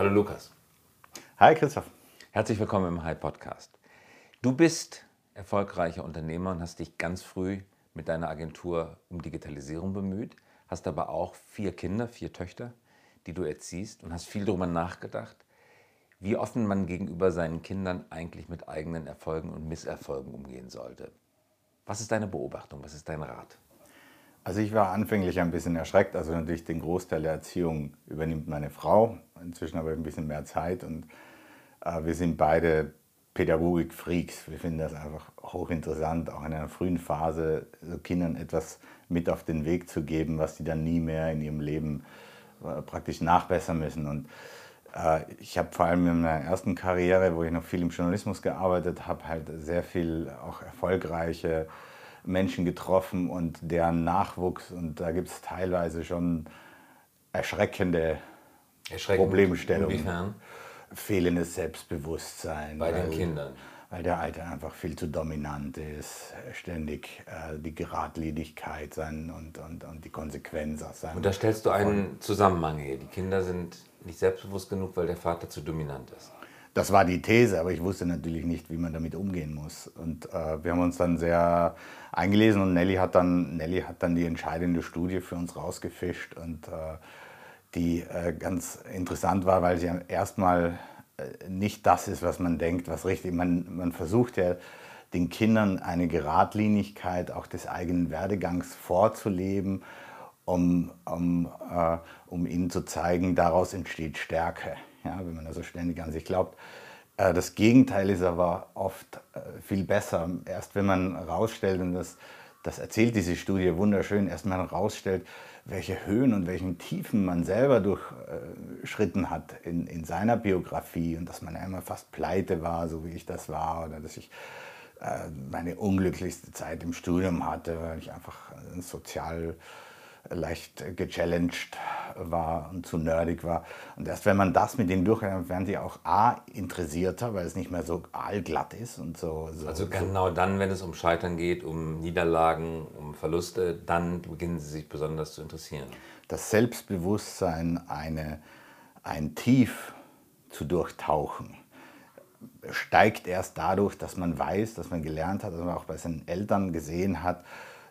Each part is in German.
Hallo Lukas. Hi Christoph. Herzlich willkommen im Hi Podcast. Du bist erfolgreicher Unternehmer und hast dich ganz früh mit deiner Agentur um Digitalisierung bemüht, hast aber auch vier Kinder, vier Töchter, die du erziehst und hast viel darüber nachgedacht, wie offen man gegenüber seinen Kindern eigentlich mit eigenen Erfolgen und Misserfolgen umgehen sollte. Was ist deine Beobachtung? Was ist dein Rat? Also ich war anfänglich ein bisschen erschreckt. Also natürlich den Großteil der Erziehung übernimmt meine Frau. Inzwischen habe ich ein bisschen mehr Zeit und äh, wir sind beide Pädagogik-Freaks. Wir finden das einfach hochinteressant, auch in einer frühen Phase so Kindern etwas mit auf den Weg zu geben, was sie dann nie mehr in ihrem Leben äh, praktisch nachbessern müssen. Und äh, ich habe vor allem in meiner ersten Karriere, wo ich noch viel im Journalismus gearbeitet habe, halt sehr viel auch erfolgreiche Menschen getroffen und deren Nachwuchs. Und da gibt es teilweise schon erschreckende Problemstellungen. Inwiefern? Fehlendes Selbstbewusstsein. Bei den Kindern. Weil der Alte einfach viel zu dominant ist, ständig äh, die Geradlinigkeit sein und, und, und die Konsequenz aus seinem. Und da stellst du einen Zusammenhang her. Die Kinder sind nicht selbstbewusst genug, weil der Vater zu dominant ist. Das war die These, aber ich wusste natürlich nicht, wie man damit umgehen muss. Und äh, wir haben uns dann sehr eingelesen und Nelly hat dann, Nelly hat dann die entscheidende Studie für uns rausgefischt und äh, die äh, ganz interessant war, weil sie erstmal äh, nicht das ist, was man denkt, was richtig. Man, man versucht ja den Kindern eine Geradlinigkeit auch des eigenen Werdegangs vorzuleben, um, um, äh, um ihnen zu zeigen, daraus entsteht Stärke, ja, wenn man also ständig an sich glaubt. Äh, das Gegenteil ist aber oft äh, viel besser. Erst wenn man herausstellt, und das, das erzählt diese Studie wunderschön, erst wenn man herausstellt, welche Höhen und welchen Tiefen man selber durchschritten hat in, in seiner Biografie und dass man einmal fast pleite war, so wie ich das war, oder dass ich äh, meine unglücklichste Zeit im Studium hatte, weil ich einfach sozial leicht gechallenged war und zu nerdig war. Und erst wenn man das mit denen durchhört, werden sie auch A, interessierter, weil es nicht mehr so allglatt ist und so. so also genau so. dann, wenn es um Scheitern geht, um Niederlagen, um Verluste, dann beginnen sie sich besonders zu interessieren. Das Selbstbewusstsein, eine, ein Tief zu durchtauchen, steigt erst dadurch, dass man weiß, dass man gelernt hat, dass man auch bei seinen Eltern gesehen hat,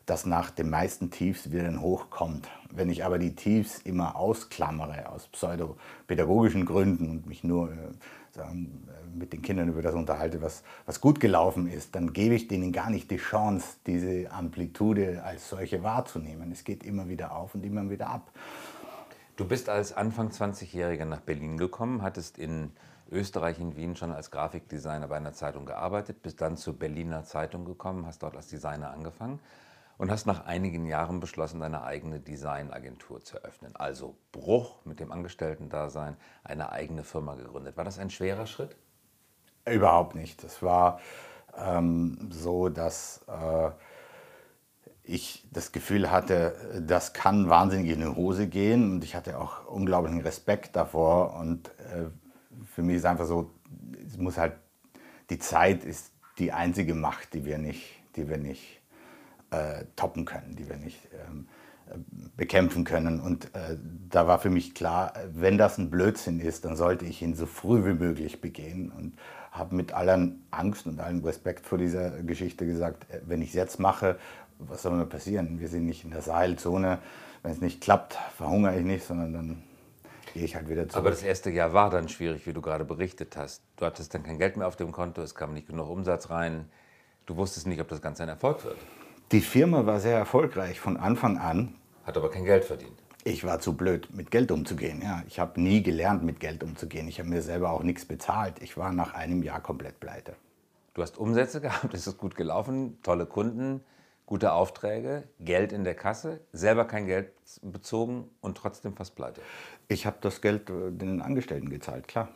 dass nach den meisten Tiefs wieder ein Hoch kommt. Wenn ich aber die Tiefs immer ausklammere aus pseudopädagogischen Gründen und mich nur äh, sagen, äh, mit den Kindern über das unterhalte, was, was gut gelaufen ist, dann gebe ich denen gar nicht die Chance, diese Amplitude als solche wahrzunehmen. Es geht immer wieder auf und immer wieder ab. Du bist als Anfang 20-Jähriger nach Berlin gekommen, hattest in Österreich, in Wien schon als Grafikdesigner bei einer Zeitung gearbeitet, bist dann zur Berliner Zeitung gekommen, hast dort als Designer angefangen und hast nach einigen Jahren beschlossen, deine eigene Designagentur zu eröffnen. Also Bruch mit dem Angestellten-Dasein, eine eigene Firma gegründet. War das ein schwerer Schritt? Überhaupt nicht. Es war ähm, so, dass äh, ich das Gefühl hatte, das kann wahnsinnig in die Hose gehen und ich hatte auch unglaublichen Respekt davor und äh, für mich ist einfach so, es muss halt, die Zeit ist die einzige Macht, die wir nicht, die wir nicht äh, toppen können, die wir nicht ähm, äh, bekämpfen können. Und äh, da war für mich klar, wenn das ein Blödsinn ist, dann sollte ich ihn so früh wie möglich begehen. Und habe mit aller Angst und allem Respekt vor dieser Geschichte gesagt, äh, wenn ich es jetzt mache, was soll mir passieren? Wir sind nicht in der Sahelzone. Wenn es nicht klappt, verhungere ich nicht, sondern dann gehe ich halt wieder zurück. Aber das erste Jahr war dann schwierig, wie du gerade berichtet hast. Du hattest dann kein Geld mehr auf dem Konto, es kam nicht genug Umsatz rein. Du wusstest nicht, ob das Ganze ein Erfolg wird. Die Firma war sehr erfolgreich von Anfang an. Hat aber kein Geld verdient. Ich war zu blöd, mit Geld umzugehen. Ja. Ich habe nie gelernt, mit Geld umzugehen. Ich habe mir selber auch nichts bezahlt. Ich war nach einem Jahr komplett pleite. Du hast Umsätze gehabt, es ist gut gelaufen, tolle Kunden, gute Aufträge, Geld in der Kasse, selber kein Geld bezogen und trotzdem fast pleite. Ich habe das Geld äh, den Angestellten gezahlt, klar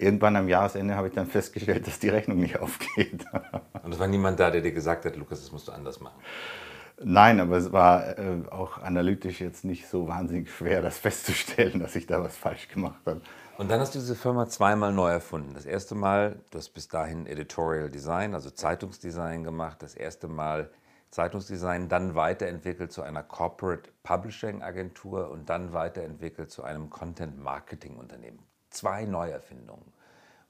irgendwann am Jahresende habe ich dann festgestellt, dass die Rechnung nicht aufgeht. Und es war niemand da, der dir gesagt hat, Lukas, das musst du anders machen? Nein, aber es war äh, auch analytisch jetzt nicht so wahnsinnig schwer, das festzustellen, dass ich da was falsch gemacht habe. Und dann hast du diese Firma zweimal neu erfunden. Das erste Mal, du hast bis dahin Editorial Design, also Zeitungsdesign gemacht. Das erste Mal Zeitungsdesign, dann weiterentwickelt zu einer Corporate Publishing Agentur und dann weiterentwickelt zu einem Content Marketing Unternehmen. Zwei Neuerfindungen.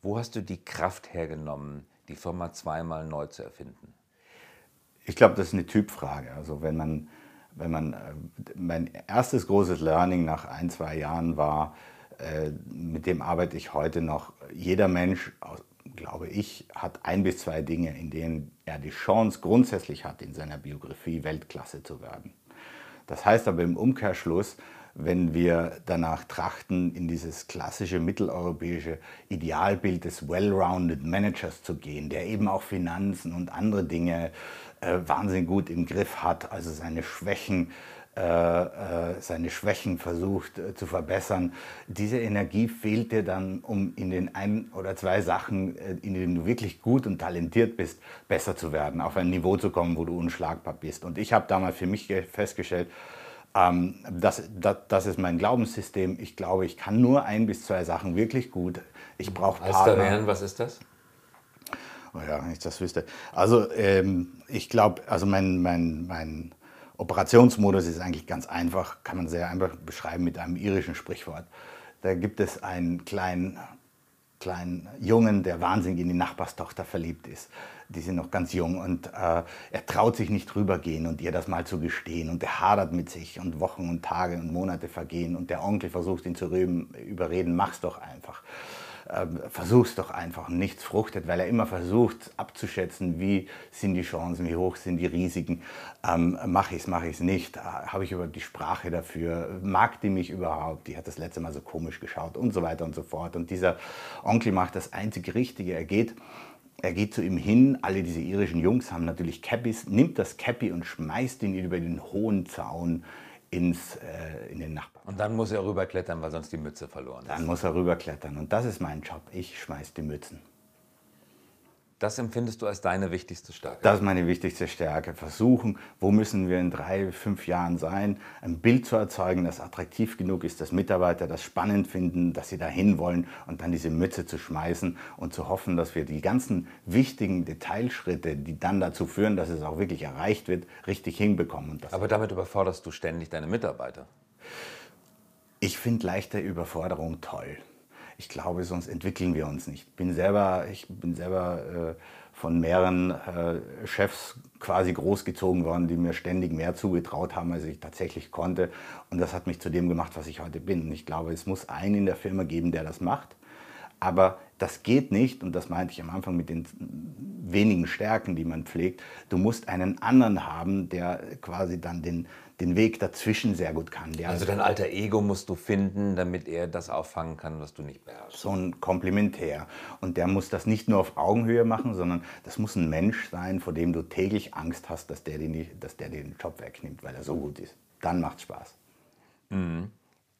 Wo hast du die Kraft hergenommen, die Firma zweimal neu zu erfinden? Ich glaube, das ist eine Typfrage. Also wenn man, wenn man, äh, mein erstes großes Learning nach ein, zwei Jahren war, äh, mit dem arbeite ich heute noch. Jeder Mensch, glaube ich, hat ein bis zwei Dinge, in denen er die Chance grundsätzlich hat, in seiner Biografie Weltklasse zu werden. Das heißt aber im Umkehrschluss, wenn wir danach trachten, in dieses klassische mitteleuropäische Idealbild des well-rounded Managers zu gehen, der eben auch Finanzen und andere Dinge äh, wahnsinnig gut im Griff hat, also seine Schwächen äh, äh, seine Schwächen versucht äh, zu verbessern. Diese Energie fehlt dir dann, um in den ein oder zwei Sachen, in denen du wirklich gut und talentiert bist, besser zu werden, auf ein Niveau zu kommen, wo du unschlagbar bist. Und ich habe damals für mich festgestellt, ähm, das, das, das, ist mein Glaubenssystem. Ich glaube, ich kann nur ein bis zwei Sachen wirklich gut. Ich brauche Partner. was ist das? Oh ja, wenn ich das wüsste. Also ähm, ich glaube, also mein, mein, mein Operationsmodus ist eigentlich ganz einfach, kann man sehr einfach beschreiben mit einem irischen Sprichwort. Da gibt es einen kleinen, kleinen Jungen, der wahnsinnig in die Nachbarstochter verliebt ist. Die sind noch ganz jung und äh, er traut sich nicht rübergehen und ihr das mal zu gestehen. Und er hadert mit sich und Wochen und Tage und Monate vergehen und der Onkel versucht ihn zu überreden, mach's doch einfach ähm, versuch's doch einfach. Nichts fruchtet, weil er immer versucht abzuschätzen, wie sind die Chancen, wie hoch sind die Risiken, ähm, mache ich es, mache ich es nicht, äh, habe ich überhaupt die Sprache dafür, mag die mich überhaupt, die hat das letzte Mal so komisch geschaut und so weiter und so fort. Und dieser Onkel macht das einzig Richtige, er geht er geht zu ihm hin, alle diese irischen Jungs haben natürlich Cappies, nimmt das Cappy und schmeißt ihn über den hohen Zaun ins, äh, in den Nachbarn. Und dann muss er rüberklettern, weil sonst die Mütze verloren ist. Dann muss er rüberklettern. Und das ist mein Job. Ich schmeiß die Mützen. Das empfindest du als deine wichtigste Stärke? Das ist meine wichtigste Stärke. Versuchen, wo müssen wir in drei, fünf Jahren sein, ein Bild zu erzeugen, das attraktiv genug ist, dass Mitarbeiter das spannend finden, dass sie dahin wollen und dann diese Mütze zu schmeißen und zu hoffen, dass wir die ganzen wichtigen Detailschritte, die dann dazu führen, dass es auch wirklich erreicht wird, richtig hinbekommen. Aber damit überforderst du ständig deine Mitarbeiter. Ich finde leichte Überforderung toll ich glaube, sonst entwickeln wir uns nicht. Bin selber, ich bin selber äh, von mehreren äh, Chefs quasi großgezogen worden, die mir ständig mehr zugetraut haben, als ich tatsächlich konnte. Und das hat mich zu dem gemacht, was ich heute bin. Und ich glaube, es muss einen in der Firma geben, der das macht. Aber das geht nicht, und das meinte ich am Anfang mit den wenigen Stärken, die man pflegt. Du musst einen anderen haben, der quasi dann den, den Weg dazwischen sehr gut kann. also dein alter Ego musst du finden, damit er das auffangen kann, was du nicht beherrschst. So ein Komplementär. Und der muss das nicht nur auf Augenhöhe machen, sondern das muss ein Mensch sein, vor dem du täglich Angst hast, dass der den, dass der den Job wegnimmt, weil er so gut ist. Dann macht Spaß. Mhm.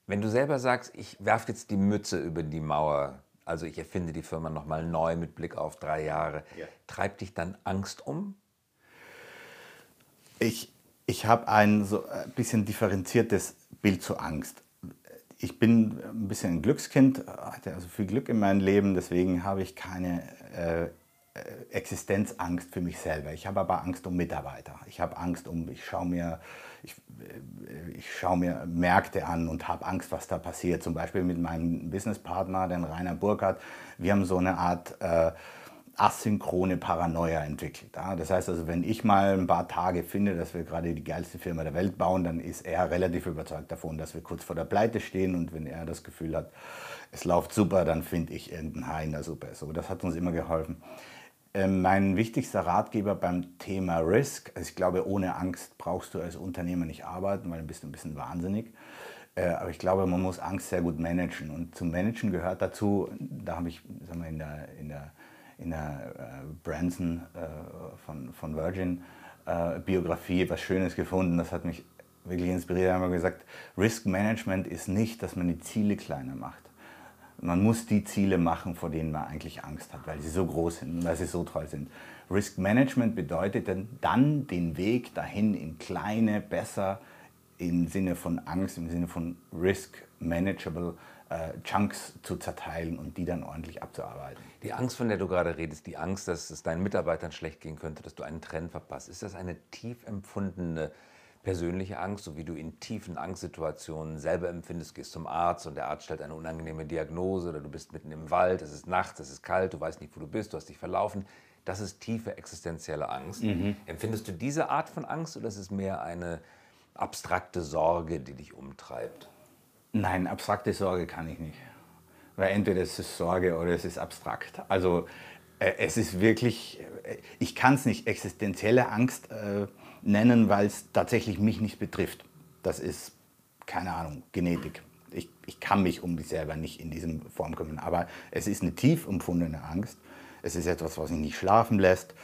Wenn du selber sagst, ich werfe jetzt die Mütze über die Mauer, also ich erfinde die Firma nochmal neu mit Blick auf drei Jahre, ja. treibt dich dann Angst um? Ich, ich habe ein so ein bisschen differenziertes Bild zur Angst. Ich bin ein bisschen ein Glückskind, hatte also viel Glück in meinem Leben, deswegen habe ich keine äh, Existenzangst für mich selber. Ich habe aber Angst um Mitarbeiter. Ich habe Angst um, ich schaue mir, ich, äh, ich schaue mir Märkte an und habe Angst, was da passiert. Zum Beispiel mit meinem Businesspartner, den Rainer Burkhardt. Wir haben so eine Art äh, asynchrone Paranoia entwickelt. Das heißt also, wenn ich mal ein paar Tage finde, dass wir gerade die geilste Firma der Welt bauen, dann ist er relativ überzeugt davon, dass wir kurz vor der Pleite stehen und wenn er das Gefühl hat, es läuft super, dann finde ich irgendein Haar in der Suppe. So, das hat uns immer geholfen. Ähm, mein wichtigster Ratgeber beim Thema Risk, also ich glaube, ohne Angst brauchst du als Unternehmer nicht arbeiten, weil dann bist du ein bisschen wahnsinnig. Äh, aber ich glaube, man muss Angst sehr gut managen. Und zum Managen gehört dazu, da habe ich sagen wir, in der, in der in der äh, Branson äh, von, von Virgin äh, Biografie was Schönes gefunden. Das hat mich wirklich inspiriert. Da haben wir gesagt, Risk Management ist nicht, dass man die Ziele kleiner macht. Man muss die Ziele machen, vor denen man eigentlich Angst hat, weil sie so groß sind und weil sie so toll sind. Risk Management bedeutet dann den Weg dahin in kleine, besser im Sinne von Angst, im Sinne von Risk Manageable äh, Chunks zu zerteilen und die dann ordentlich abzuarbeiten. Die Angst, von der du gerade redest, die Angst, dass es deinen Mitarbeitern schlecht gehen könnte, dass du einen Trend verpasst, ist das eine tief empfundene persönliche Angst, so wie du in tiefen Angstsituationen selber empfindest, gehst zum Arzt und der Arzt stellt eine unangenehme Diagnose oder du bist mitten im Wald, es ist nachts, es ist kalt, du weißt nicht, wo du bist, du hast dich verlaufen. Das ist tiefe existenzielle Angst. Mhm. Empfindest du diese Art von Angst oder ist es mehr eine abstrakte Sorge, die dich umtreibt? Nein, abstrakte Sorge kann ich nicht. Weil entweder es ist Sorge oder es ist abstrakt. Also äh, es ist wirklich, äh, ich kann es nicht existenzielle Angst äh, nennen, weil es tatsächlich mich nicht betrifft. Das ist, keine Ahnung, Genetik. Ich, ich kann mich um mich selber nicht in diesem Form kümmern. Aber es ist eine tief empfundene Angst. Es ist etwas, was mich nicht schlafen lässt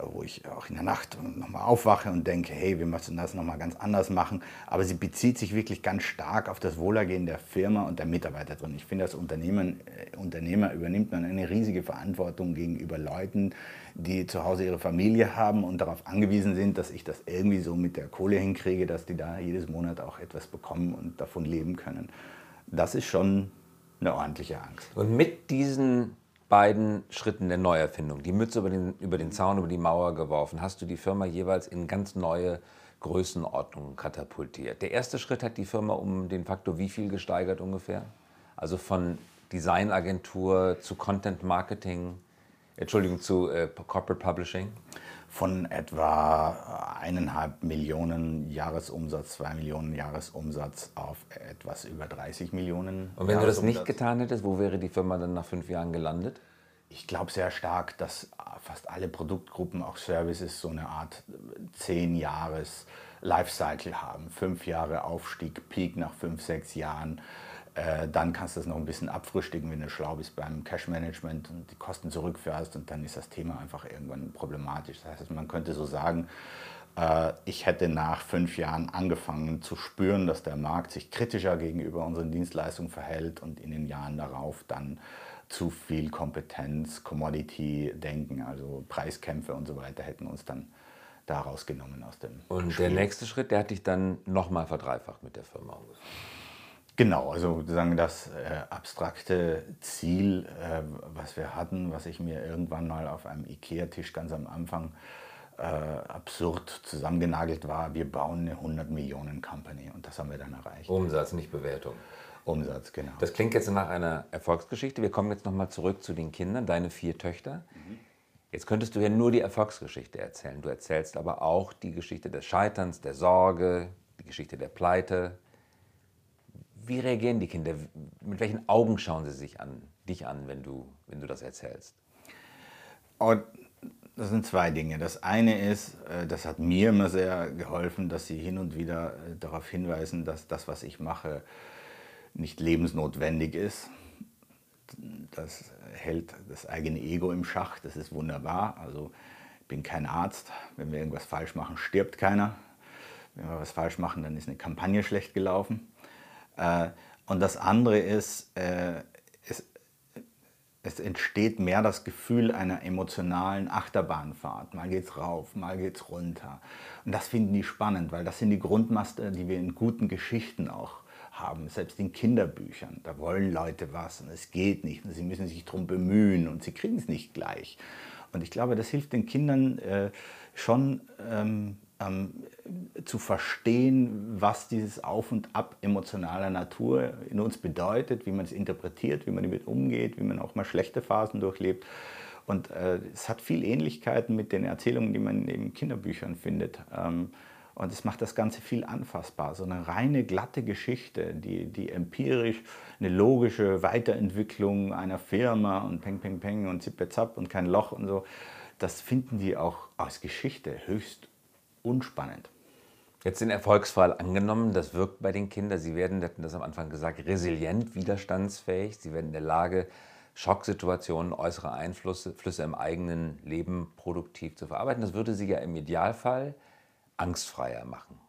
wo ich auch in der Nacht nochmal aufwache und denke, hey, wir müssen das nochmal ganz anders machen. Aber sie bezieht sich wirklich ganz stark auf das Wohlergehen der Firma und der Mitarbeiter drin. Ich finde, als Unternehmen, äh, Unternehmer übernimmt man eine riesige Verantwortung gegenüber Leuten, die zu Hause ihre Familie haben und darauf angewiesen sind, dass ich das irgendwie so mit der Kohle hinkriege, dass die da jedes Monat auch etwas bekommen und davon leben können. Das ist schon eine ordentliche Angst. Und mit diesen beiden Schritten der Neuerfindung, die Mütze über den, über den Zaun, über die Mauer geworfen, hast du die Firma jeweils in ganz neue Größenordnungen katapultiert. Der erste Schritt hat die Firma um den Faktor wie viel gesteigert ungefähr? Also von Designagentur zu Content Marketing, Entschuldigung, zu äh, Corporate Publishing? Von etwa eineinhalb Millionen Jahresumsatz, zwei Millionen Jahresumsatz auf etwas über 30 Millionen. Und wenn du das nicht getan hättest, wo wäre die Firma dann nach fünf Jahren gelandet? Ich glaube sehr stark, dass fast alle Produktgruppen, auch Services, so eine Art zehn Jahres Lifecycle haben. Fünf Jahre Aufstieg, Peak nach fünf, sechs Jahren äh, dann kannst du das noch ein bisschen abfrühstücken, wenn du schlau bist beim Cash Management und die Kosten zurückfährst und dann ist das Thema einfach irgendwann problematisch. Das heißt, man könnte so sagen, äh, ich hätte nach fünf Jahren angefangen zu spüren, dass der Markt sich kritischer gegenüber unseren Dienstleistungen verhält und in den Jahren darauf dann zu viel Kompetenz, Commodity-Denken, also Preiskämpfe und so weiter hätten uns dann daraus genommen aus dem Und Spiel. der nächste Schritt, der hat dich dann nochmal verdreifacht mit der Firma. Genau, also sozusagen das äh, abstrakte Ziel, äh, was wir hatten, was ich mir irgendwann mal auf einem IKEA-Tisch ganz am Anfang äh, absurd zusammengenagelt war, wir bauen eine 100 Millionen Company und das haben wir dann erreicht. Umsatz, nicht Bewertung. Umsatz, genau. Das klingt jetzt nach einer Erfolgsgeschichte. Wir kommen jetzt nochmal zurück zu den Kindern, deine vier Töchter. Mhm. Jetzt könntest du ja nur die Erfolgsgeschichte erzählen. Du erzählst aber auch die Geschichte des Scheiterns, der Sorge, die Geschichte der Pleite, wie reagieren die Kinder? Mit welchen Augen schauen sie sich an, dich an, wenn du, wenn du das erzählst? Und das sind zwei Dinge. Das eine ist, äh, das hat mir immer sehr geholfen, dass sie hin und wieder äh, darauf hinweisen, dass das, was ich mache, nicht lebensnotwendig ist. Das hält das eigene Ego im Schach, das ist wunderbar. Also ich bin kein Arzt. Wenn wir irgendwas falsch machen, stirbt keiner. Wenn wir was falsch machen, dann ist eine Kampagne schlecht gelaufen. Äh, und das andere ist, äh, es, es entsteht mehr das Gefühl einer emotionalen Achterbahnfahrt. Mal geht's rauf, mal geht's runter. Und das finden die spannend, weil das sind die Grundmaster, die wir in guten Geschichten auch haben, selbst in Kinderbüchern. Da wollen Leute was und es geht nicht und sie müssen sich darum bemühen und sie kriegen es nicht gleich. Und ich glaube, das hilft den Kindern äh, schon ähm, ähm, zu verstehen, was dieses Auf und Ab emotionaler Natur in uns bedeutet, wie man es interpretiert, wie man damit umgeht, wie man auch mal schlechte Phasen durchlebt. Und äh, es hat viel Ähnlichkeiten mit den Erzählungen, die man in Kinderbüchern findet. Ähm, und es macht das Ganze viel anfassbar. So eine reine, glatte Geschichte, die, die empirisch eine logische Weiterentwicklung einer Firma und Peng, Peng, Peng und Zippe, Zapp und kein Loch und so, das finden die auch als Geschichte höchst unspannend. Jetzt den Erfolgsfall angenommen, das wirkt bei den Kindern. Sie werden, wir hatten das am Anfang gesagt, resilient, widerstandsfähig. Sie werden in der Lage, Schocksituationen, äußere Einflüsse Flüsse im eigenen Leben produktiv zu verarbeiten. Das würde sie ja im Idealfall angstfreier machen.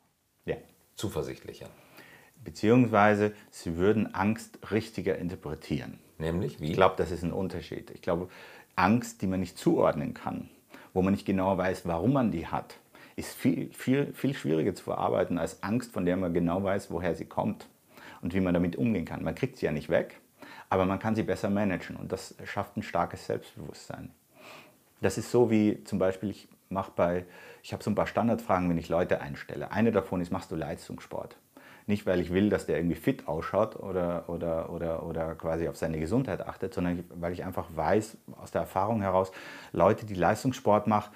Ja. Zuversichtlicher. Beziehungsweise sie würden Angst richtiger interpretieren. Nämlich wie? Ich glaube, das ist ein Unterschied. Ich glaube, Angst, die man nicht zuordnen kann, wo man nicht genau weiß, warum man die hat, ist viel, viel, viel schwieriger zu verarbeiten als Angst, von der man genau weiß, woher sie kommt und wie man damit umgehen kann. Man kriegt sie ja nicht weg, aber man kann sie besser managen und das schafft ein starkes Selbstbewusstsein. Das ist so wie zum Beispiel, ich mache bei, ich habe so ein paar Standardfragen, wenn ich Leute einstelle. Eine davon ist, machst du Leistungssport? Nicht, weil ich will, dass der irgendwie fit ausschaut oder, oder, oder, oder quasi auf seine Gesundheit achtet, sondern weil ich einfach weiß, aus der Erfahrung heraus, Leute, die Leistungssport machen,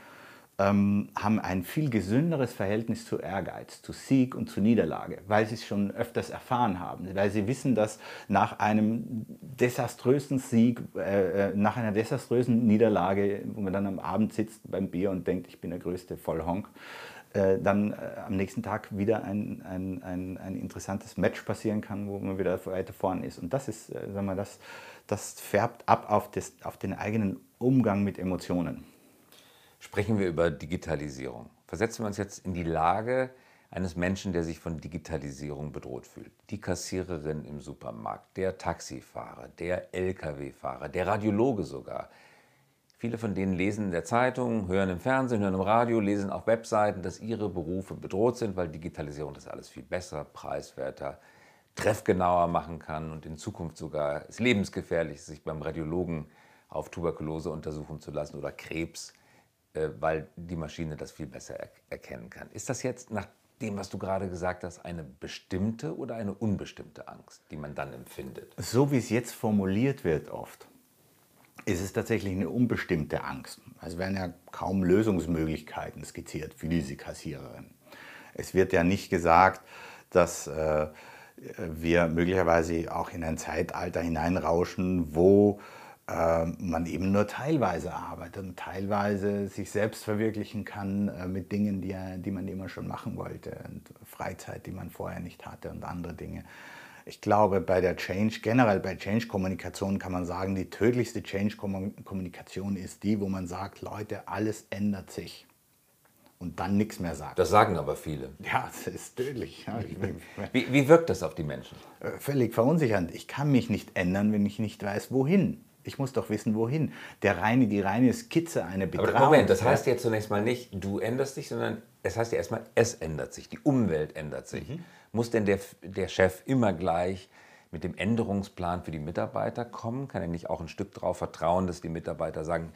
ähm, haben ein viel gesünderes Verhältnis zu Ehrgeiz, zu Sieg und zu Niederlage, weil sie es schon öfters erfahren haben, weil sie wissen, dass nach einem desaströsen Sieg, äh, äh, nach einer desaströsen Niederlage, wo man dann am Abend sitzt beim Bier und denkt, ich bin der größte Vollhonk, äh, dann äh, am nächsten Tag wieder ein, ein, ein, ein, interessantes Match passieren kann, wo man wieder weiter vorne ist. Und das ist, äh, sagen wir, das, das färbt ab auf, das, auf den eigenen Umgang mit Emotionen. Sprechen wir über Digitalisierung. Versetzen wir uns jetzt in die Lage eines Menschen, der sich von Digitalisierung bedroht fühlt. Die Kassiererin im Supermarkt, der Taxifahrer, der Lkw-Fahrer, der Radiologe sogar. Viele von denen lesen in der Zeitung, hören im Fernsehen, hören im Radio, lesen auf Webseiten, dass ihre Berufe bedroht sind, weil Digitalisierung das alles viel besser, preiswerter, treffgenauer machen kann und in Zukunft sogar es lebensgefährlich ist, sich beim Radiologen auf Tuberkulose untersuchen zu lassen oder Krebs weil die Maschine das viel besser erkennen kann. Ist das jetzt nach dem, was du gerade gesagt hast, eine bestimmte oder eine unbestimmte Angst, die man dann empfindet? So wie es jetzt formuliert wird oft, ist es tatsächlich eine unbestimmte Angst. Es werden ja kaum Lösungsmöglichkeiten skizziert für diese Kassiererin. Es wird ja nicht gesagt, dass äh, wir möglicherweise auch in ein Zeitalter hineinrauschen, wo äh, man eben nur teilweise arbeitet und teilweise sich selbst verwirklichen kann äh, mit Dingen, die, die man immer schon machen wollte und Freizeit, die man vorher nicht hatte und andere Dinge. Ich glaube, bei der Change, generell bei Change-Kommunikation kann man sagen, die tödlichste Change-Kommunikation ist die, wo man sagt, Leute, alles ändert sich und dann nichts mehr sagt. Das sagen aber viele. Ja, das ist tödlich. wie, wie wirkt das auf die Menschen? Äh, völlig verunsichernd. Ich kann mich nicht ändern, wenn ich nicht weiß, wohin. Ich muss doch wissen, wohin. Der reine, die reine Skizze, eine Begrabung. Aber Moment, das heißt ja zunächst mal nicht, du änderst dich, sondern es heißt ja erstmal, es ändert sich, die Umwelt ändert sich. Mhm. Muss denn der, der Chef immer gleich mit dem Änderungsplan für die Mitarbeiter kommen? Kann er nicht auch ein Stück darauf vertrauen, dass die Mitarbeiter sagen,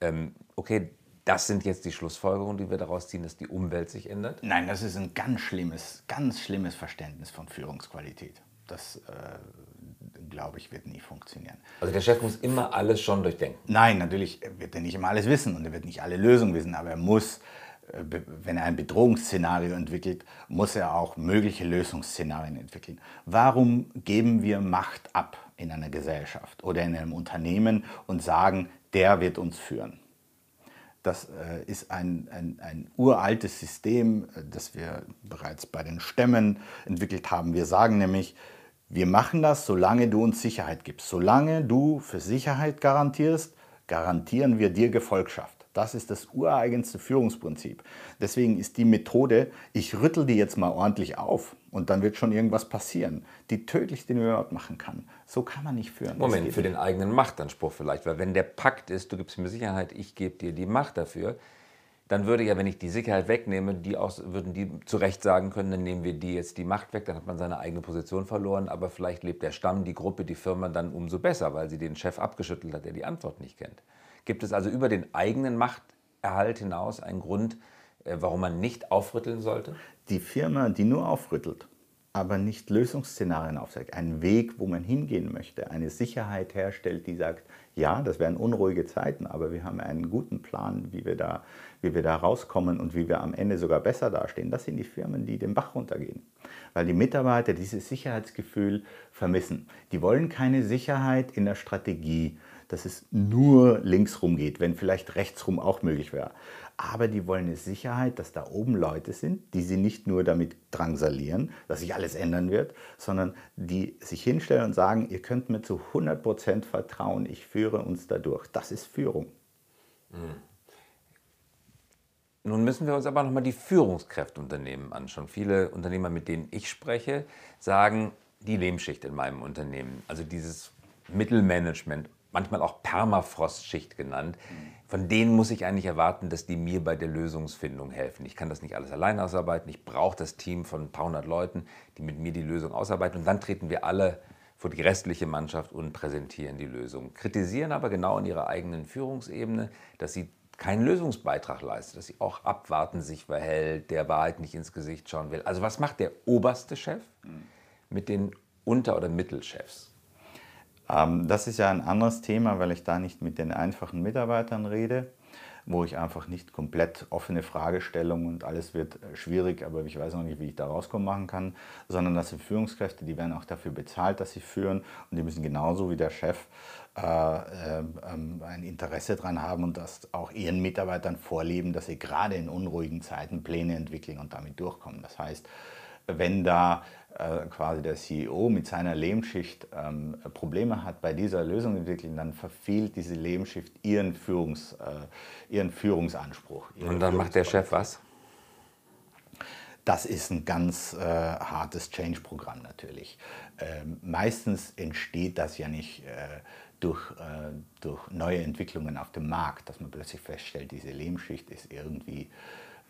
ähm, okay, das sind jetzt die Schlussfolgerungen, die wir daraus ziehen, dass die Umwelt sich ändert? Nein, das ist ein ganz schlimmes, ganz schlimmes Verständnis von Führungsqualität. Das äh, glaube ich, wird nie funktionieren. Also der Chef muss immer alles schon durchdenken? Nein, natürlich wird er nicht immer alles wissen und er wird nicht alle Lösungen wissen, aber er muss, äh, wenn er ein Bedrohungsszenario entwickelt, muss er auch mögliche Lösungsszenarien entwickeln. Warum geben wir Macht ab in einer Gesellschaft oder in einem Unternehmen und sagen, der wird uns führen? Das äh, ist ein, ein, ein, uraltes System, äh, das wir bereits bei den Stämmen entwickelt haben. Wir sagen nämlich, wir machen das, solange du uns Sicherheit gibst. Solange du für Sicherheit garantierst, garantieren wir dir Gefolgschaft. Das ist das ureigenste Führungsprinzip. Deswegen ist die Methode, ich rüttel die jetzt mal ordentlich auf und dann wird schon irgendwas passieren, die tödlichste, die man überhaupt machen kann. So kann man nicht führen. Moment, für den eigenen Machtanspruch vielleicht. Weil wenn der Pakt ist, du gibst mir Sicherheit, ich gebe dir die Macht dafür, dann würde ja, wenn ich die Sicherheit wegnehme, die aus, würden die zu Recht sagen können, dann nehmen wir die jetzt die Macht weg, dann hat man seine eigene Position verloren, aber vielleicht lebt der Stamm, die Gruppe, die Firma dann umso besser, weil sie den Chef abgeschüttelt hat, der die Antwort nicht kennt. Gibt es also über den eigenen Machterhalt hinaus einen Grund, äh, warum man nicht aufrütteln sollte? Die Firma, die nur aufrüttelt, aber nicht Lösungsszenarien aufzeigt, einen Weg, wo man hingehen möchte, eine Sicherheit herstellt, die sagt, ja, das wären unruhige Zeiten, aber wir haben einen guten Plan, wie wir da, wie wir da rauskommen und wie wir am Ende sogar besser dastehen. Das sind die Firmen, die den Bach runtergehen, weil die Mitarbeiter dieses Sicherheitsgefühl vermissen. Die wollen keine Sicherheit in der Strategie, dass es nur linksrum geht, wenn vielleicht rechtsrum auch möglich wäre aber die wollen eine Sicherheit, dass da oben Leute sind, die sie nicht nur damit drangsalieren, dass sich alles ändern wird, sondern die sich hinstellen und sagen, ihr könnt mir zu 100% vertrauen, ich führe uns dadurch. Das ist Führung. Mhm. Nun müssen wir uns aber nochmal die Führungskräfteunternehmen anschauen. Viele Unternehmer, mit denen ich spreche, sagen, die Lehmschicht in meinem Unternehmen, also dieses Mittelmanagement, manchmal auch Permafrostschicht genannt, von denen muss ich eigentlich erwarten, dass die mir bei der Lösungsfindung helfen. Ich kann das nicht alles allein ausarbeiten. Ich brauche das Team von ein paar hundert Leuten, die mit mir die Lösung ausarbeiten. Und dann treten wir alle vor die restliche Mannschaft und präsentieren die Lösung. Kritisieren aber genau in ihrer eigenen Führungsebene, dass sie keinen Lösungsbeitrag leistet, dass sie auch abwarten sich verhält, der Wahrheit nicht ins Gesicht schauen will. Also was macht der oberste Chef mit den Unter- oder Mittelchefs? Ähm, das ist ja ein anderes Thema, weil ich da nicht mit den einfachen Mitarbeitern rede, wo ich einfach nicht komplett offene Fragestellungen und alles wird schwierig, aber ich weiß auch nicht, wie ich da rauskommen machen kann, sondern das sind Führungskräfte, die werden auch dafür bezahlt, dass sie führen und die müssen genauso wie der Chef ein Interesse daran haben und das auch ihren Mitarbeitern vorleben, dass sie gerade in unruhigen Zeiten Pläne entwickeln und damit durchkommen. Das heißt, wenn da äh, quasi der CEO mit seiner Lebensschicht ähm, Probleme hat bei dieser Lösung entwickeln, dann verfehlt diese Lebensschicht ihren, Führungs, äh, ihren Führungsanspruch. Ihren Und dann macht der Chef was? Das ist ein ganz äh, hartes Change-Programm natürlich. Ähm, meistens entsteht das ja nicht äh, durch, äh, durch neue Entwicklungen auf dem Markt, dass man plötzlich feststellt, diese Lebensschicht ist irgendwie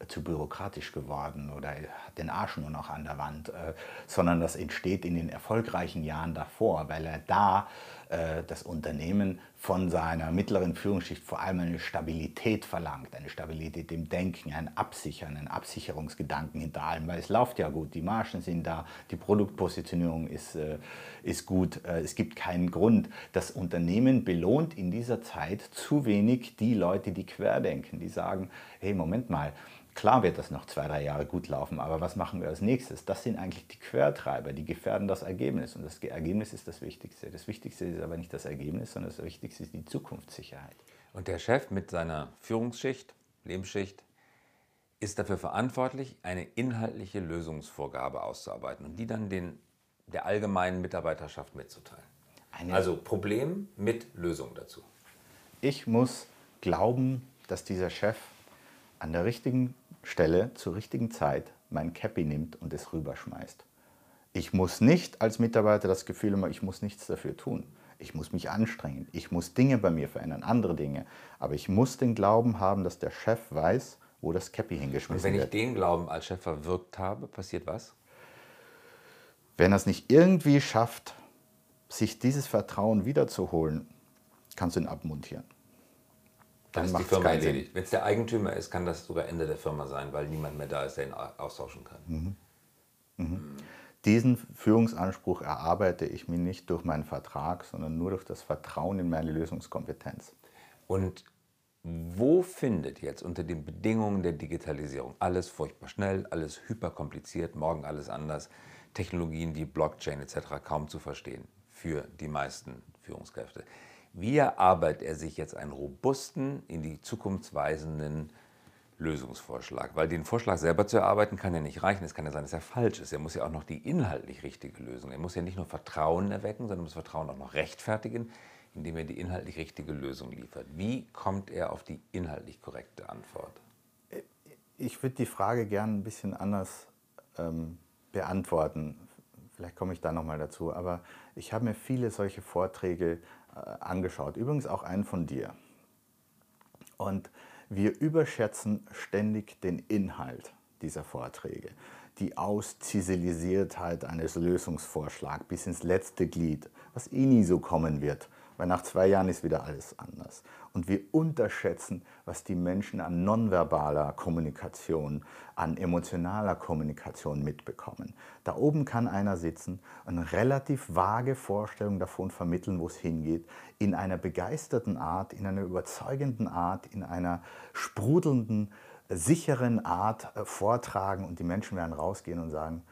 zu bürokratisch geworden oder hat den Arsch nur noch an der Wand, äh, sondern das entsteht in den erfolgreichen Jahren davor, weil er da das Unternehmen von seiner mittleren Führungsschicht vor allem eine Stabilität verlangt, eine Stabilität im Denken, ein Absichern, ein Absicherungsgedanken hinter allem, weil es läuft ja gut, die Margen sind da, die Produktpositionierung ist, äh, ist gut, äh, es gibt keinen Grund. Das Unternehmen belohnt in dieser Zeit zu wenig die Leute, die querdenken, die sagen, hey, Moment mal, Klar wird das noch zwei, drei Jahre gut laufen, aber was machen wir als nächstes? Das sind eigentlich die Quertreiber, die gefährden das Ergebnis. Und das Ergebnis ist das Wichtigste. Das Wichtigste ist aber nicht das Ergebnis, sondern das Wichtigste ist die Zukunftssicherheit. Und der Chef mit seiner Führungsschicht, Lebensschicht, ist dafür verantwortlich, eine inhaltliche Lösungsvorgabe auszuarbeiten und die dann den, der allgemeinen Mitarbeiterschaft mitzuteilen. Eine also Problem mit Lösung dazu. Ich muss glauben, dass dieser Chef an der richtigen Stelle zur richtigen Zeit mein Cappy nimmt und es rüberschmeißt. Ich muss nicht als Mitarbeiter das Gefühl haben, ich muss nichts dafür tun. Ich muss mich anstrengen. Ich muss Dinge bei mir verändern, andere Dinge. Aber ich muss den Glauben haben, dass der Chef weiß, wo das Cappy hingeschmissen wird. Und wenn ich den Glauben als Chef verwirkt habe, passiert was? Wenn er es nicht irgendwie schafft, sich dieses Vertrauen wiederzuholen, kannst du ihn abmontieren dann, ist die Firma erledigt. Wenn es der Eigentümer ist, kann das sogar Ende der Firma sein, weil niemand mehr da ist, der ihn austauschen kann. Mhm. Mhm. Diesen Führungsanspruch erarbeite ich mir nicht durch meinen Vertrag, sondern nur durch das Vertrauen in meine Lösungskompetenz. Und wo findet jetzt unter den Bedingungen der Digitalisierung alles furchtbar schnell, alles hyperkompliziert, morgen alles anders, Technologien wie Blockchain etc. kaum zu verstehen für die meisten Führungskräfte? Wie erarbeitet er sich jetzt einen robusten, in die Zukunft weisenden Lösungsvorschlag? Weil den Vorschlag selber zu erarbeiten kann ja nicht reichen. Es kann ja sein, dass er falsch ist. Er muss ja auch noch die inhaltlich richtige Lösung. Er muss ja nicht nur Vertrauen erwecken, sondern muss Vertrauen auch noch rechtfertigen, indem er die inhaltlich richtige Lösung liefert. Wie kommt er auf die inhaltlich korrekte Antwort? Ich würde die Frage gerne ein bisschen anders ähm, beantworten. Vielleicht komme ich da nochmal dazu. Aber ich habe mir viele solche Vorträge angeschaut. Übrigens auch einen von dir. Und wir überschätzen ständig den Inhalt dieser Vorträge, die Ausziselisiertheit eines Lösungsvorschlags bis ins letzte Glied, was eh nie so kommen wird weil nach zwei Jahren ist wieder alles anders. Und wir unterschätzen, was die Menschen an nonverbaler Kommunikation, an emotionaler Kommunikation mitbekommen. Da oben kann einer sitzen eine relativ vage Vorstellung davon vermitteln, wo es hingeht, in einer begeisterten Art, in einer überzeugenden Art, in einer sprudelnden, sicheren Art äh, vortragen und die Menschen werden rausgehen und sagen,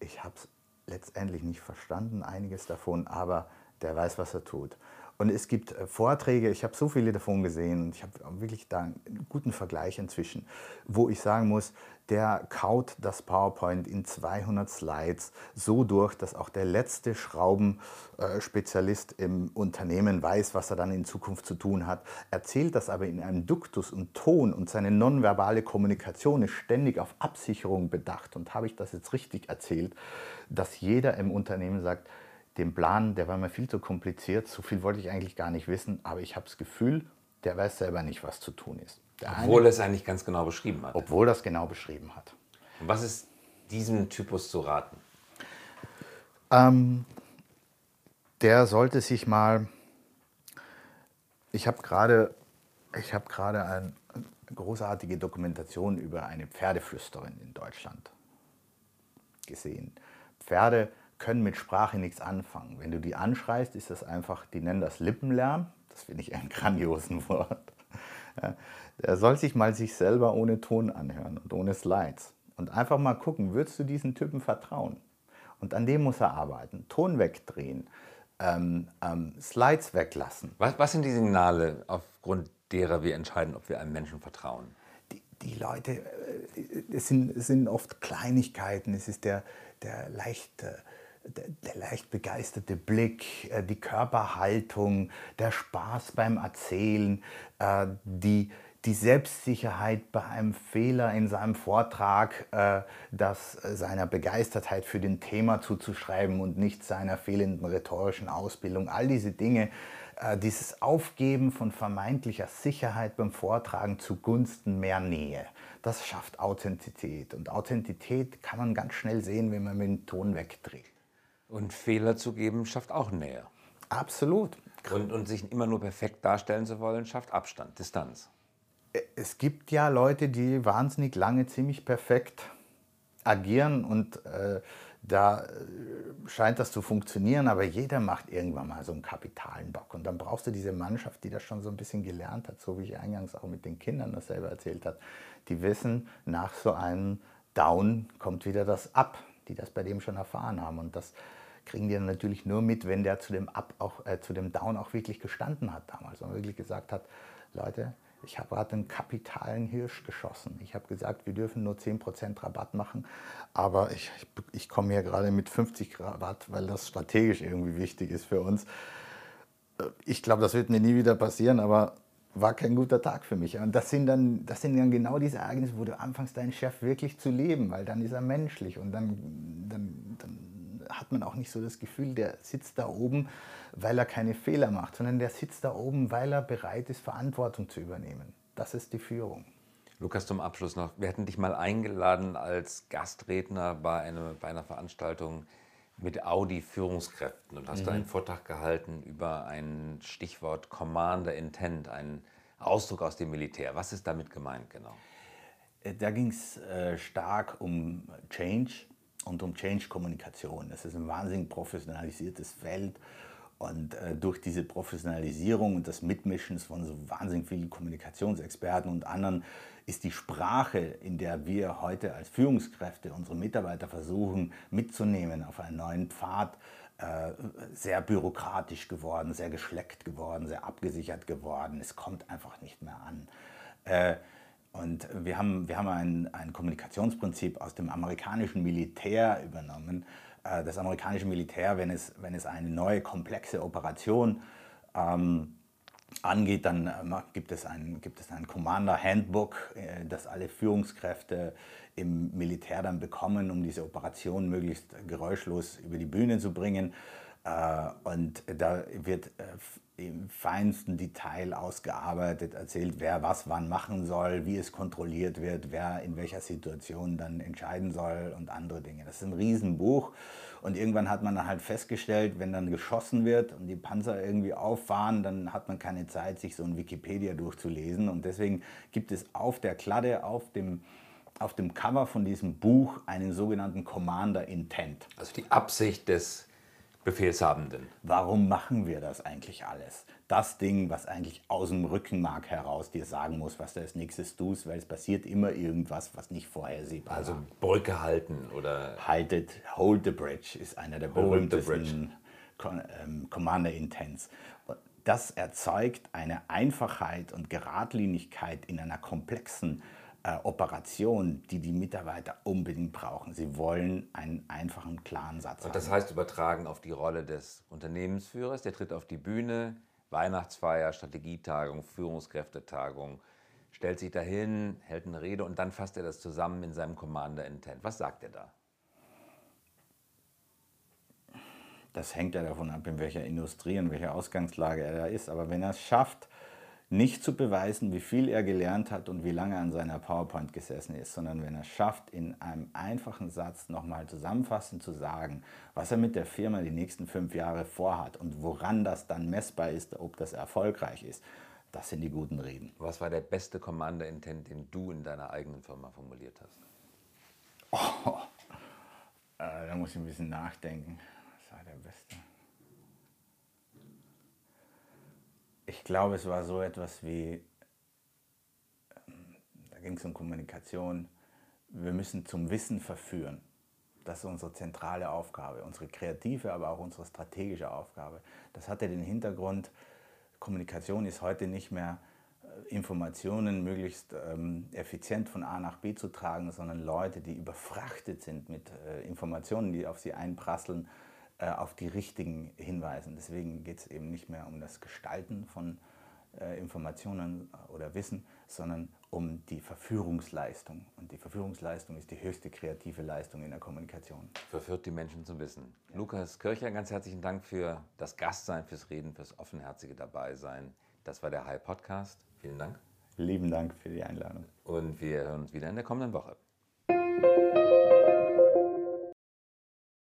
ich habe es letztendlich nicht verstanden, einiges davon, aber der weiß, was er tut. Und es gibt äh, Vorträge, ich habe so viele davon gesehen und ich habe wirklich da einen guten Vergleich inzwischen, wo ich sagen muss, der kaut das PowerPoint in 200 Slides so durch, dass auch der letzte Schraubenspezialist im Unternehmen weiß, was er dann in Zukunft zu tun hat, erzählt das aber in einem Duktus und Ton und seine nonverbale Kommunikation ist ständig auf Absicherung bedacht. Und habe ich das jetzt richtig erzählt, dass jeder im Unternehmen sagt, den Plan, der war mir viel zu kompliziert, so viel wollte ich eigentlich gar nicht wissen, aber ich habe das Gefühl, der weiß selber nicht, was zu tun ist. Der obwohl er es eigentlich ganz genau beschrieben hat. Obwohl er es genau beschrieben hat. Und was ist diesem Typus zu raten? Ähm, der sollte sich mal, ich habe gerade Ich habe gerade eine großartige Dokumentation über eine Pferdeflüsterin in Deutschland gesehen. Pferde können mit Sprache nichts anfangen. Wenn du die anschreist, ist das einfach, die nennen das Lippenlärm. Das finde ich ein grandiosen Wort. Er soll sich mal sich selber ohne Ton anhören und ohne Slides. Und einfach mal gucken, würdest du diesen Typen vertrauen? Und an dem muss er arbeiten. Ton wegdrehen, ähm, ähm, Slides weglassen. Was, was sind die Signale, aufgrund derer wir entscheiden, ob wir einem Menschen vertrauen? Die, die Leute, äh, es sind, es sind oft Kleinigkeiten. Es ist der, der leichte der, leicht begeisterte Blick, äh, die Körperhaltung, der Spaß beim Erzählen, äh, die, die Selbstsicherheit bei einem Fehler in seinem Vortrag, äh, das seiner Begeistertheit für den Thema zuzuschreiben und nicht seiner fehlenden rhetorischen Ausbildung. All diese Dinge, dieses Aufgeben von vermeintlicher Sicherheit beim Vortragen zugunsten mehr Nähe, das schafft Authentizität. Und Authentizität kann man ganz schnell sehen, wenn man mit dem Ton wegdreht. Und Fehler zu geben schafft auch Nähe. Absolut. Und, und sich immer nur perfekt darstellen zu wollen, schafft Abstand, Distanz es gibt ja Leute, die wahnsinnig lange ziemlich perfekt agieren und äh, da äh, scheint das zu funktionieren, aber jeder macht irgendwann mal so einen kapitalen Bock. Und dann brauchst du diese Mannschaft, die das schon so ein bisschen gelernt hat, so wie ich eingangs auch mit den Kindern das selber erzählt habe. Die wissen, nach so einem Down kommt wieder das Up, die das bei dem schon erfahren haben. Und das kriegen die dann natürlich nur mit, wenn der zu dem Up auch, äh, zu dem Down auch wirklich gestanden hat damals und wirklich gesagt hat, Leute, ich habe gerade einen kapitalen Hirsch geschossen. Ich habe gesagt, wir dürfen nur 10% Rabatt machen, aber ich, ich, komme hier gerade mit 50 Rabatt, weil das strategisch irgendwie wichtig ist für uns. Äh, ich glaube, das wird mir nie wieder passieren, aber war kein guter Tag für mich. Und das sind dann, das sind dann genau diese Ereignisse, wo du anfängst, deinen Chef wirklich zu leben, weil dann ist er menschlich und dann, dann, dann hat man auch nicht so das Gefühl, der sitzt da oben, weil er keine Fehler macht, sondern der sitzt da oben, weil er bereit ist, Verantwortung zu übernehmen. Das ist die Führung. Lukas, zum Abschluss noch. Wir hätten dich mal eingeladen als Gastredner bei, eine, bei einer Veranstaltung mit Audi-Führungskräften und hast mhm. da einen Vortrag gehalten über ein Stichwort Commander Intent, einen Ausdruck aus dem Militär. Was ist damit gemeint genau? Äh, da ging es äh, stark um Change und um Change-Kommunikation. Es ist ein wahnsinnig professionalisiertes Feld und äh, durch diese Professionalisierung und das Mitmischen von so wahnsinnig vielen Kommunikationsexperten und anderen ist die Sprache, in der wir heute als Führungskräfte unsere Mitarbeiter versuchen mitzunehmen auf einen neuen Pfad, äh, sehr bürokratisch geworden, sehr geschleckt geworden, sehr abgesichert geworden. Es kommt einfach nicht mehr an. Äh, und wir haben, wir haben ein, ein Kommunikationsprinzip aus dem amerikanischen Militär übernommen. Äh, das amerikanische Militär, wenn es, wenn es eine neue komplexe Operation ähm, angeht, dann äh, gibt es ein, gibt es ein Commander Handbook, äh, das alle Führungskräfte im Militär dann bekommen, um diese Operation möglichst geräuschlos über die Bühne zu bringen. Und da wird im feinsten Detail ausgearbeitet, erzählt, wer was wann machen soll, wie es kontrolliert wird, wer in welcher Situation dann entscheiden soll und andere Dinge. Das ist ein Riesenbuch und irgendwann hat man dann halt festgestellt, wenn dann geschossen wird und die Panzer irgendwie auffahren, dann hat man keine Zeit, sich so ein Wikipedia durchzulesen und deswegen gibt es auf der Kladde, auf dem auf dem Cover von diesem Buch einen sogenannten Commander Intent. Also die Absicht des Befehlshabenden. Warum machen wir das eigentlich alles? Das Ding, was eigentlich aus dem Rückenmark heraus dir sagen muss, was du als nächstes tust, weil es passiert immer irgendwas, was nicht vorhersehbar ist. Also Brücke halten oder... Haltet, hold the bridge ist einer der berühmtesten ähm, Commander Intents. Das erzeugt eine Einfachheit und Geradlinigkeit in einer komplexen äh, Operation, die die Mitarbeiter unbedingt brauchen. Sie wollen einen einfachen, klaren Satz. Und das haben. heißt übertragen auf die Rolle des Unternehmensführers, der tritt auf die Bühne, Weihnachtsfeier, Strategietagung, Führungskräftetagung, stellt sich dahin, hält eine Rede und dann fasst er das zusammen in seinem Commander Intent. Was sagt er da? Das hängt ja davon ab, in welcher Industrie, in welcher Ausgangslage er da ist. Aber wenn er es schafft, nicht zu beweisen, wie viel er gelernt hat und wie lange er an seiner PowerPoint gesessen ist, sondern wenn er schafft, in einem einfachen Satz nochmal zusammenfassend zu sagen, was er mit der Firma die nächsten fünf Jahre vorhat und woran das dann messbar ist, ob das erfolgreich ist, Das sind die guten Reden. Was war der beste Commander Intent, den du in deiner eigenen Firma formuliert hast? Oh, äh, da muss ich ein bisschen nachdenken. Was war der beste? Ich glaube, es war so etwas wie, ähm, da ging es um Kommunikation, wir müssen zum Wissen verführen. Das ist unsere zentrale Aufgabe, unsere kreative, aber auch unsere strategische Aufgabe. Das hatte den Hintergrund, Kommunikation ist heute nicht mehr äh, Informationen möglichst ähm, effizient von A nach B zu tragen, sondern Leute, die überfrachtet sind mit äh, Informationen, die auf sie einprasseln, auf die richtigen hinweisen. Deswegen geht es eben nicht mehr um das Gestalten von äh, Informationen oder Wissen, sondern um die Verführungsleistung. Und die Verführungsleistung ist die höchste kreative Leistung in der Kommunikation. Verführt die Menschen zum Wissen. Ja. Lukas Kircher, ganz herzlichen Dank für das Gastsein, fürs Reden, fürs offenherzige Dabeisein. Das war der High Podcast. Vielen Dank. Lieben Dank für die Einladung. Und wir hören uns wieder in der kommenden Woche.